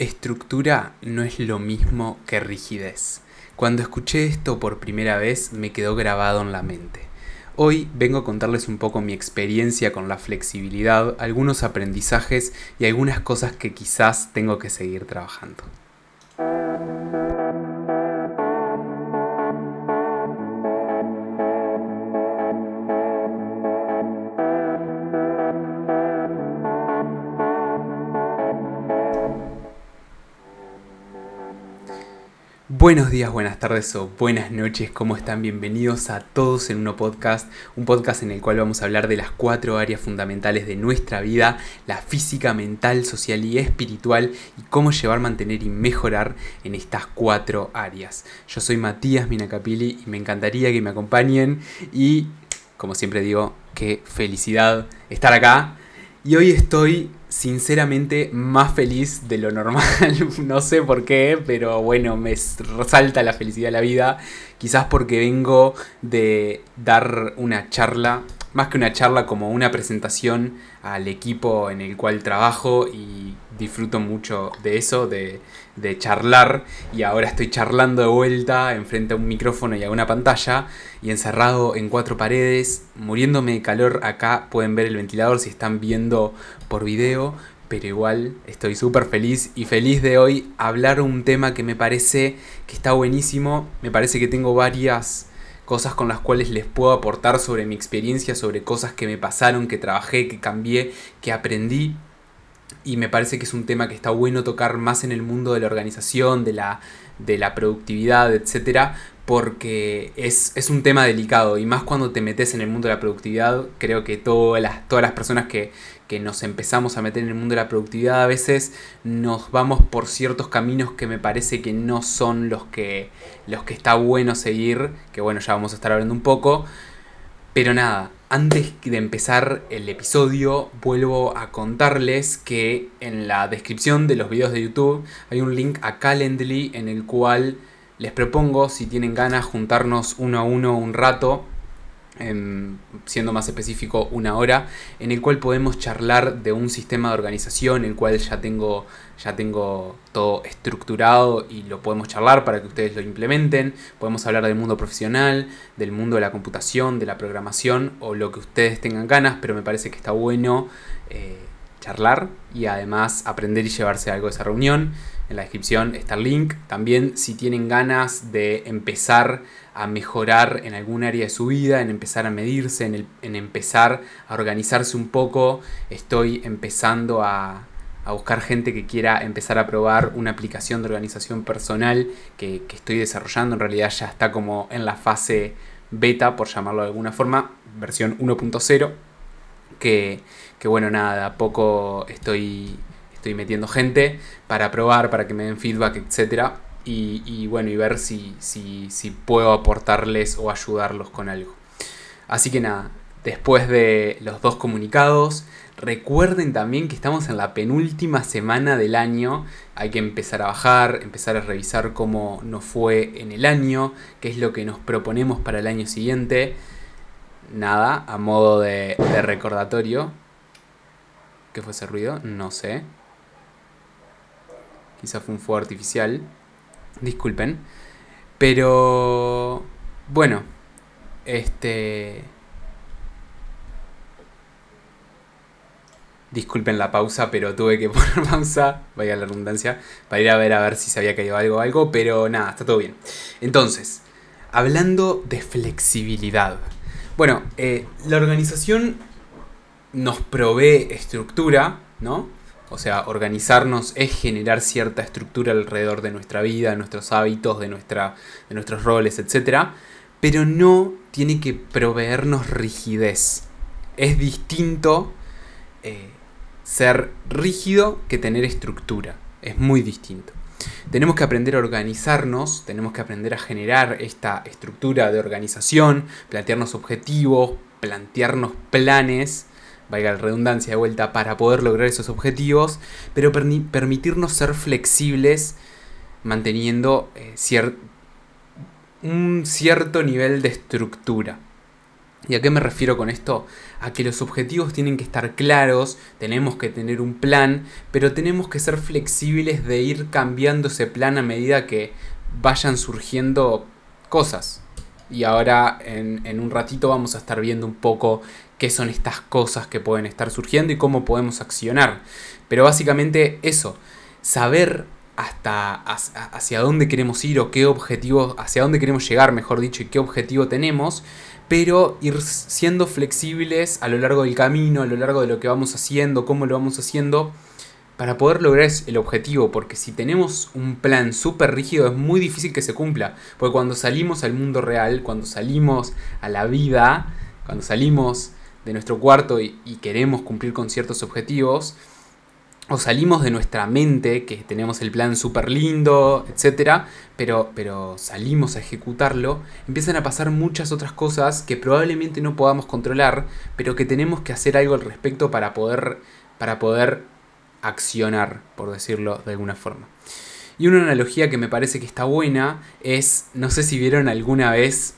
Estructura no es lo mismo que rigidez. Cuando escuché esto por primera vez me quedó grabado en la mente. Hoy vengo a contarles un poco mi experiencia con la flexibilidad, algunos aprendizajes y algunas cosas que quizás tengo que seguir trabajando. Buenos días, buenas tardes o buenas noches, ¿cómo están? Bienvenidos a todos en uno podcast, un podcast en el cual vamos a hablar de las cuatro áreas fundamentales de nuestra vida, la física, mental, social y espiritual, y cómo llevar, mantener y mejorar en estas cuatro áreas. Yo soy Matías Minacapili y me encantaría que me acompañen y, como siempre digo, qué felicidad estar acá. Y hoy estoy sinceramente más feliz de lo normal. no sé por qué, pero bueno, me resalta la felicidad de la vida. Quizás porque vengo de dar una charla, más que una charla, como una presentación al equipo en el cual trabajo y disfruto mucho de eso, de, de charlar. Y ahora estoy charlando de vuelta enfrente a un micrófono y a una pantalla y encerrado en cuatro paredes, muriéndome de calor. Acá pueden ver el ventilador si están viendo por video, pero igual estoy súper feliz y feliz de hoy hablar un tema que me parece que está buenísimo. Me parece que tengo varias cosas con las cuales les puedo aportar sobre mi experiencia, sobre cosas que me pasaron, que trabajé, que cambié, que aprendí. Y me parece que es un tema que está bueno tocar más en el mundo de la organización, de la, de la productividad, etcétera, porque es, un tema delicado y más cuando te metes en el mundo de la productividad, creo que todas las, todas las personas que, que nos empezamos a meter en el mundo de la productividad a veces nos vamos por ciertos caminos que me parece que no son los que, los que está bueno seguir, que bueno, ya vamos a estar hablando un poco, pero nada, antes de empezar el episodio, vuelvo a contarles que en la descripción de los videos de YouTube hay un link a Calendly en el cual les propongo, si tienen ganas, juntarnos uno a uno un rato siendo más específico una hora, en el cual podemos charlar de un sistema de organización, el cual ya tengo, ya tengo todo estructurado y lo podemos charlar para que ustedes lo implementen. Podemos hablar del mundo profesional, del mundo de la computación, de la programación o lo que ustedes tengan ganas, pero me parece que está bueno eh, charlar y además aprender y llevarse algo de esa reunión. En la descripción está el link. También si tienen ganas de empezar a mejorar en algún área de su vida, en empezar a medirse, en, empezar a organizarse un poco. Estoy empezando a, buscar gente que quiera empezar a probar una aplicación de organización personal que, estoy desarrollando. En realidad ya está como en la fase beta, por llamarlo de alguna forma, versión 1.0. Que, que bueno, nada, a poco estoy, estoy metiendo gente para probar, para que me den feedback, etcétera y, bueno, y ver si, si, puedo aportarles o ayudarlos con algo. Así que nada, después de los dos comunicados, recuerden también que estamos en la penúltima semana del año, hay que empezar a bajar, empezar a revisar cómo nos fue en el año, qué es lo que nos proponemos para el año siguiente. Nada, a modo de recordatorio. ¿Qué fue ese ruido? No sé. Quizá fue un fuego artificial. Disculpen. Pero bueno, este... Disculpen la pausa, pero tuve que poner pausa, vaya la redundancia, para ir a ver a ver si se había caído algo o algo, pero nada, está todo bien. Entonces, hablando de flexibilidad. Bueno, eh, la organización nos provee estructura, ¿no? O sea, organizarnos es generar cierta estructura alrededor de nuestra vida, de nuestros hábitos, de, nuestra, de nuestros roles, etc. Pero no tiene que proveernos rigidez. Es distinto eh, ser rígido que tener estructura. Es muy distinto. Tenemos que aprender a organizarnos, tenemos que aprender a generar esta estructura de organización, plantearnos objetivos, plantearnos planes valga la redundancia de vuelta, para poder lograr esos objetivos, pero permitirnos ser flexibles manteniendo eh, un cierto nivel de estructura. ¿Y a qué me refiero con esto? A que los objetivos tienen que estar claros, tenemos que tener un plan, pero tenemos que ser flexibles de ir cambiando ese plan a medida que vayan surgiendo cosas. Y ahora en, en, un ratito vamos a estar viendo un poco qué son estas cosas que pueden estar surgiendo y cómo podemos accionar. Pero básicamente eso, saber hasta hacia dónde queremos ir o qué objetivo, hacia dónde queremos llegar, mejor dicho, y qué objetivo tenemos, pero ir siendo flexibles a lo largo del camino, a lo largo de lo que vamos haciendo, cómo lo vamos haciendo, para poder lograr el objetivo, porque si tenemos un plan súper rígido es muy difícil que se cumpla, porque cuando salimos al mundo real, cuando salimos a la vida, cuando salimos de nuestro cuarto y queremos cumplir con ciertos objetivos, o salimos de nuestra mente, que tenemos el plan súper lindo, etc., pero, pero salimos a ejecutarlo, empiezan a pasar muchas otras cosas que probablemente no podamos controlar, pero que tenemos que hacer algo al respecto para poder, para poder accionar, por decirlo de alguna forma. Y una analogía que me parece que está buena es, no sé si vieron alguna vez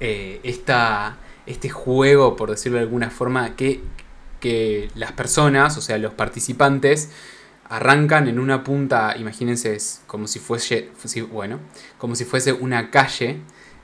eh, este juego, por decirlo de alguna forma, que, que las personas, o sea, los participantes, arrancan en una punta, imagínense, como si fuese, bueno, como si fuese una calle.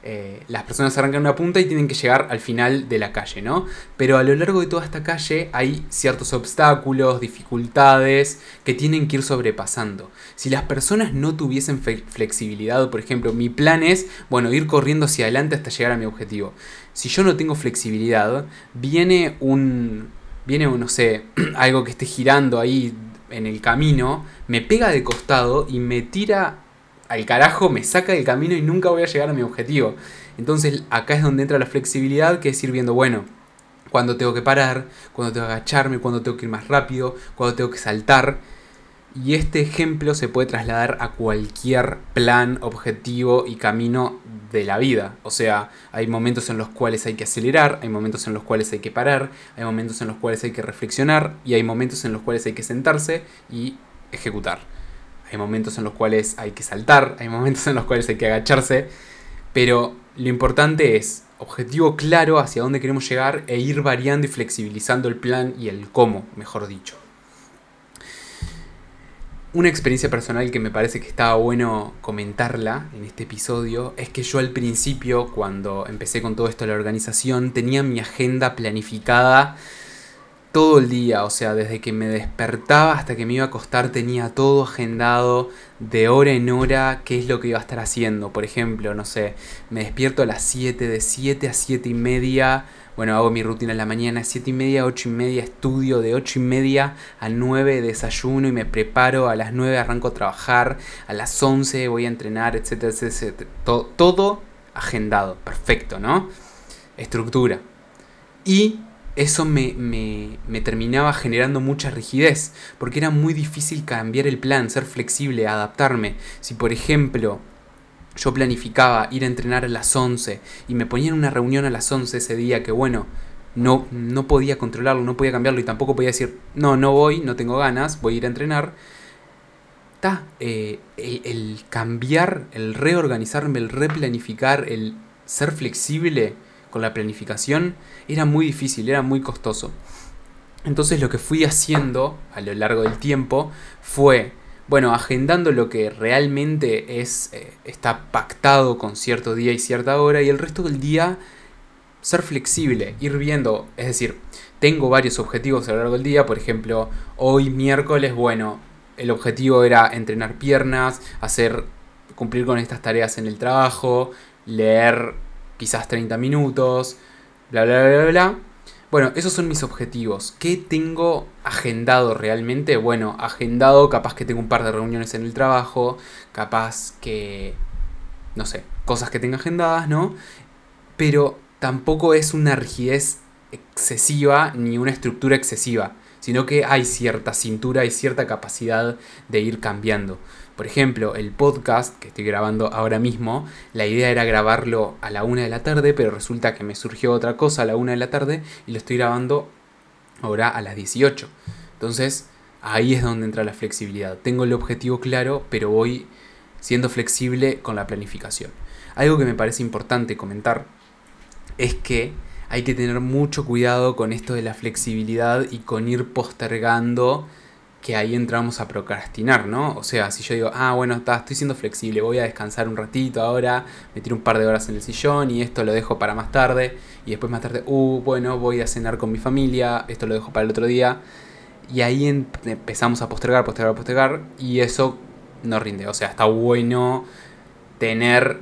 Eh, las personas arrancan una punta y tienen que llegar al final de la calle, ¿no? Pero a lo largo de toda esta calle hay ciertos obstáculos, dificultades que tienen que ir sobrepasando. Si las personas no tuviesen flexibilidad, por ejemplo, mi plan es, bueno, ir corriendo hacia adelante hasta llegar a mi objetivo. Si yo no tengo flexibilidad, viene un, viene, no sé, algo que esté girando ahí en el camino, me pega de costado y me tira al carajo, me saca del camino y nunca voy a llegar a mi objetivo. Entonces acá es donde entra la flexibilidad, que es ir viendo, bueno, cuando tengo que parar, cuando tengo que agacharme, cuando tengo que ir más rápido, cuando tengo que saltar. Y este ejemplo se puede trasladar a cualquier plan, objetivo y camino de la vida. O sea, hay momentos en los cuales hay que acelerar, hay momentos en los cuales hay que parar, hay momentos en los cuales hay que reflexionar y hay momentos en los cuales hay que sentarse y ejecutar. Hay momentos en los cuales hay que saltar, hay momentos en los cuales hay que agacharse, pero lo importante es objetivo claro hacia dónde queremos llegar e ir variando y flexibilizando el plan y el cómo, mejor dicho. Una experiencia personal que me parece que estaba bueno comentarla en este episodio es que yo al principio, cuando empecé con todo esto de la organización, tenía mi agenda planificada todo el día, o sea, desde que me despertaba hasta que me iba a acostar tenía todo agendado de hora en hora qué es lo que iba a estar haciendo. Por ejemplo, no sé, me despierto a las 7, de 7 a 7 y media bueno, hago mi rutina en la mañana, 7 y media, 8 y media estudio, de 8 y media a 9 desayuno y me preparo, a las 9 arranco a trabajar, a las 11 voy a entrenar, etcétera, etcétera. Todo, todo agendado, perfecto, ¿no? Estructura. Y eso me, me, me, terminaba generando mucha rigidez, porque era muy difícil cambiar el plan, ser flexible, adaptarme. Si por ejemplo yo planificaba ir a entrenar a las 11 y me ponía en una reunión a las 11 ese día que bueno, no, no podía controlarlo, no podía cambiarlo y tampoco podía decir, no, no voy, no tengo ganas, voy a ir a entrenar. Eh, el, cambiar, el reorganizarme, el replanificar, el ser flexible con la planificación era muy difícil, era muy costoso. Entonces lo que fui haciendo a lo largo del tiempo fue bueno, agendando lo que realmente es, eh, está pactado con cierto día y cierta hora y el resto del día ser flexible, ir viendo, es decir, tengo varios objetivos a lo largo del día, por ejemplo, hoy miércoles, bueno, el objetivo era entrenar piernas, hacer cumplir con estas tareas en el trabajo, leer quizás 30 minutos, bla bla bla bla. Bueno, esos son mis objetivos. ¿Qué tengo agendado realmente? Bueno, agendado, capaz que tengo un par de reuniones en el trabajo, capaz que, no sé, cosas que tenga agendadas, ¿no? Pero tampoco es una rigidez excesiva ni una estructura excesiva, sino que hay cierta cintura y cierta capacidad de ir cambiando. Por ejemplo, el podcast que estoy grabando ahora mismo, la idea era grabarlo a la una de la tarde, pero resulta que me surgió otra cosa a la una de la tarde y lo estoy grabando ahora a las 18. Entonces, ahí es donde entra la flexibilidad. Tengo el objetivo claro, pero voy siendo flexible con la planificación. Algo que me parece importante comentar es que hay que tener mucho cuidado con esto de la flexibilidad y con ir postergando que ahí entramos a procrastinar, ¿no? O sea, si yo digo, ah, bueno, está, estoy siendo flexible, voy a descansar un ratito ahora, me tiro un par de horas en el sillón y esto lo dejo para más tarde, y después más tarde, uh, bueno, voy a cenar con mi familia, esto lo dejo para el otro día, y ahí empezamos a postergar, postergar, postergar, y eso no rinde. O sea, está bueno tener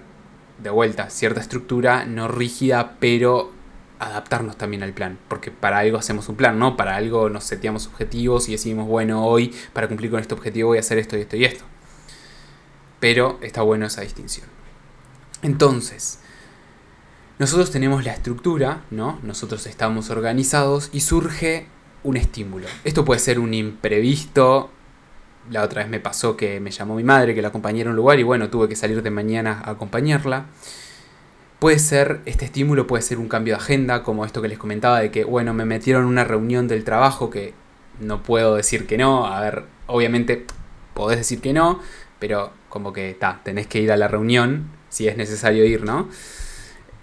de vuelta cierta estructura, no rígida, pero adaptarnos también al plan, porque para algo hacemos un plan, ¿no? Para algo nos seteamos objetivos y decimos, bueno, hoy para cumplir con este objetivo voy a hacer esto y esto y esto. Pero está bueno esa distinción. Entonces, nosotros tenemos la estructura, ¿no? Nosotros estamos organizados y surge un estímulo. Esto puede ser un imprevisto. La otra vez me pasó que me llamó mi madre, que la acompañé a un lugar y bueno, tuve que salir de mañana a acompañarla. Puede ser, este estímulo puede ser un cambio de agenda, como esto que les comentaba de que, bueno, me metieron en una reunión del trabajo que no puedo decir que no. A ver, obviamente podés decir que no, pero como que, ta, tenés que ir a la reunión si es necesario ir, ¿no?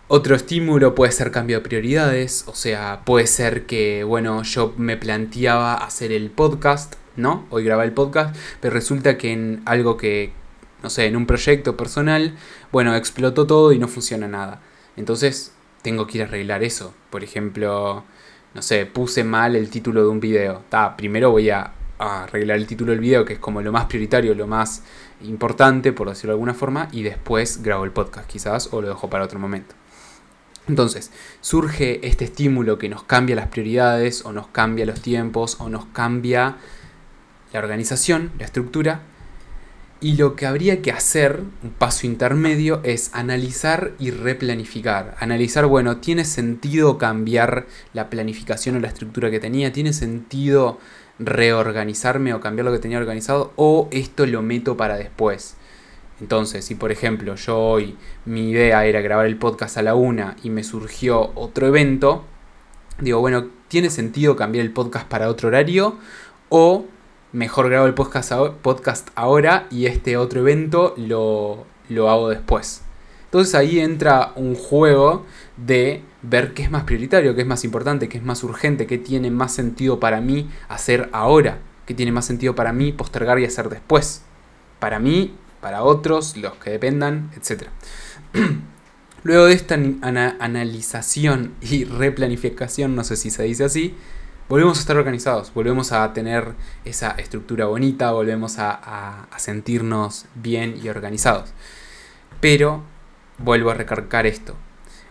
Otro estímulo puede ser cambio de prioridades, o sea, puede ser que, bueno, yo me planteaba hacer el podcast, ¿no? Hoy grabé el podcast, pero resulta que en algo que, no sé, en un proyecto personal, bueno, explotó todo y no funciona nada. Entonces, tengo que ir a arreglar eso. Por ejemplo, no sé, puse mal el título de un video. Ta, primero voy a, arreglar el título del video, que es como lo más prioritario, lo más importante, por decirlo de alguna forma, y después grabo el podcast quizás o lo dejo para otro momento. Entonces, surge este estímulo que nos cambia las prioridades o nos cambia los tiempos o nos cambia la organización, la estructura, y lo que habría que hacer, un paso intermedio, es analizar y replanificar. Analizar, bueno, ¿tiene sentido cambiar la planificación o la estructura que tenía? ¿Tiene sentido reorganizarme o cambiar lo que tenía organizado? ¿O esto lo meto para después? Entonces, si por ejemplo yo hoy mi idea era grabar el podcast a la una y me surgió otro evento, digo, bueno, ¿tiene sentido cambiar el podcast para otro horario? O mejor grabo el podcast, ahora y este otro evento lo, lo hago después. Entonces ahí entra un juego de ver qué es más prioritario, qué es más importante, qué es más urgente, qué tiene más sentido para mí hacer ahora, qué tiene más sentido para mí postergar y hacer después. Para mí, para otros, los que dependan, etc. Luego de esta analización y replanificación, no sé si se dice así, volvemos a estar organizados, volvemos a tener esa estructura bonita, volvemos a, sentirnos bien y organizados. Pero vuelvo a recargar esto.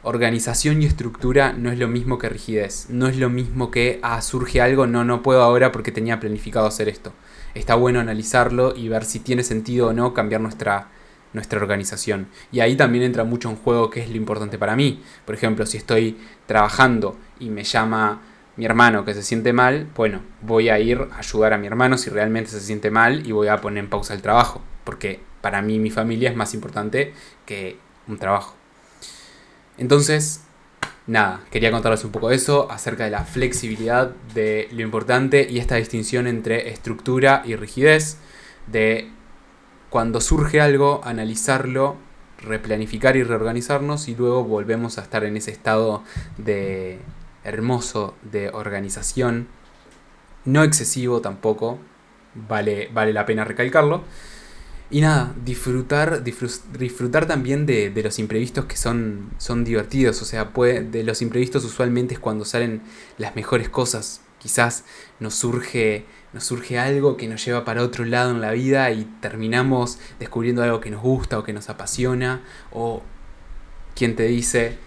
Organización y estructura no es lo mismo que rigidez. No es lo mismo que, ah, surge algo, no, no puedo ahora porque tenía planificado hacer esto. Está bueno analizarlo y ver si tiene sentido o no cambiar nuestra, nuestra organización. Y ahí también entra mucho en juego qué es lo importante para mí. Por ejemplo, si estoy trabajando y me llama mi hermano que se siente mal, bueno, voy a ir a ayudar a mi hermano si realmente se siente mal y voy a poner en pausa el trabajo, porque para mí mi familia es más importante que un trabajo. Entonces, nada, quería contarles un poco de eso, acerca de la flexibilidad, de lo importante y esta distinción entre estructura y rigidez, de cuando surge algo, analizarlo, replanificar y reorganizarnos y luego volvemos a estar en ese estado de hermoso de organización, no excesivo tampoco, vale, vale la pena recalcarlo. Y nada, disfrutar, disfrutar también de, los imprevistos que son, son divertidos. O sea, puede, de los imprevistos usualmente es cuando salen las mejores cosas. Quizás nos surge, nos surge algo que nos lleva para otro lado en la vida y terminamos descubriendo algo que nos gusta o que nos apasiona. O quien te dice,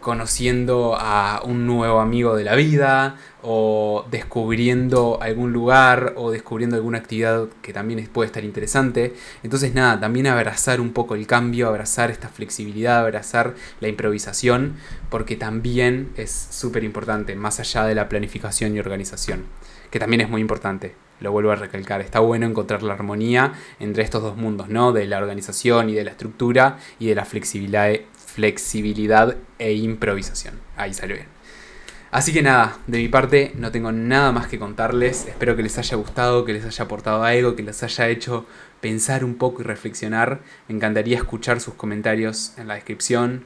conociendo a un nuevo amigo de la vida o descubriendo algún lugar o descubriendo alguna actividad que también puede estar interesante. Entonces nada, también abrazar un poco el cambio, abrazar esta flexibilidad, abrazar la improvisación, porque también es súper importante, más allá de la planificación y organización, que también es muy importante. Lo vuelvo a recalcar, está bueno encontrar la armonía entre estos dos mundos, ¿no? De la organización y de la estructura y de la flexibilidad, flexibilidad e improvisación. Ahí salió bien. Así que nada, de mi parte no tengo nada más que contarles. Espero que les haya gustado, que les haya aportado algo, que les haya hecho pensar un poco y reflexionar. Me encantaría escuchar sus comentarios en la descripción,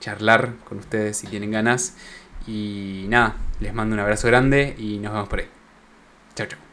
charlar con ustedes si tienen ganas. Y nada, les mando un abrazo grande y nos vemos por ahí. Chao, chao.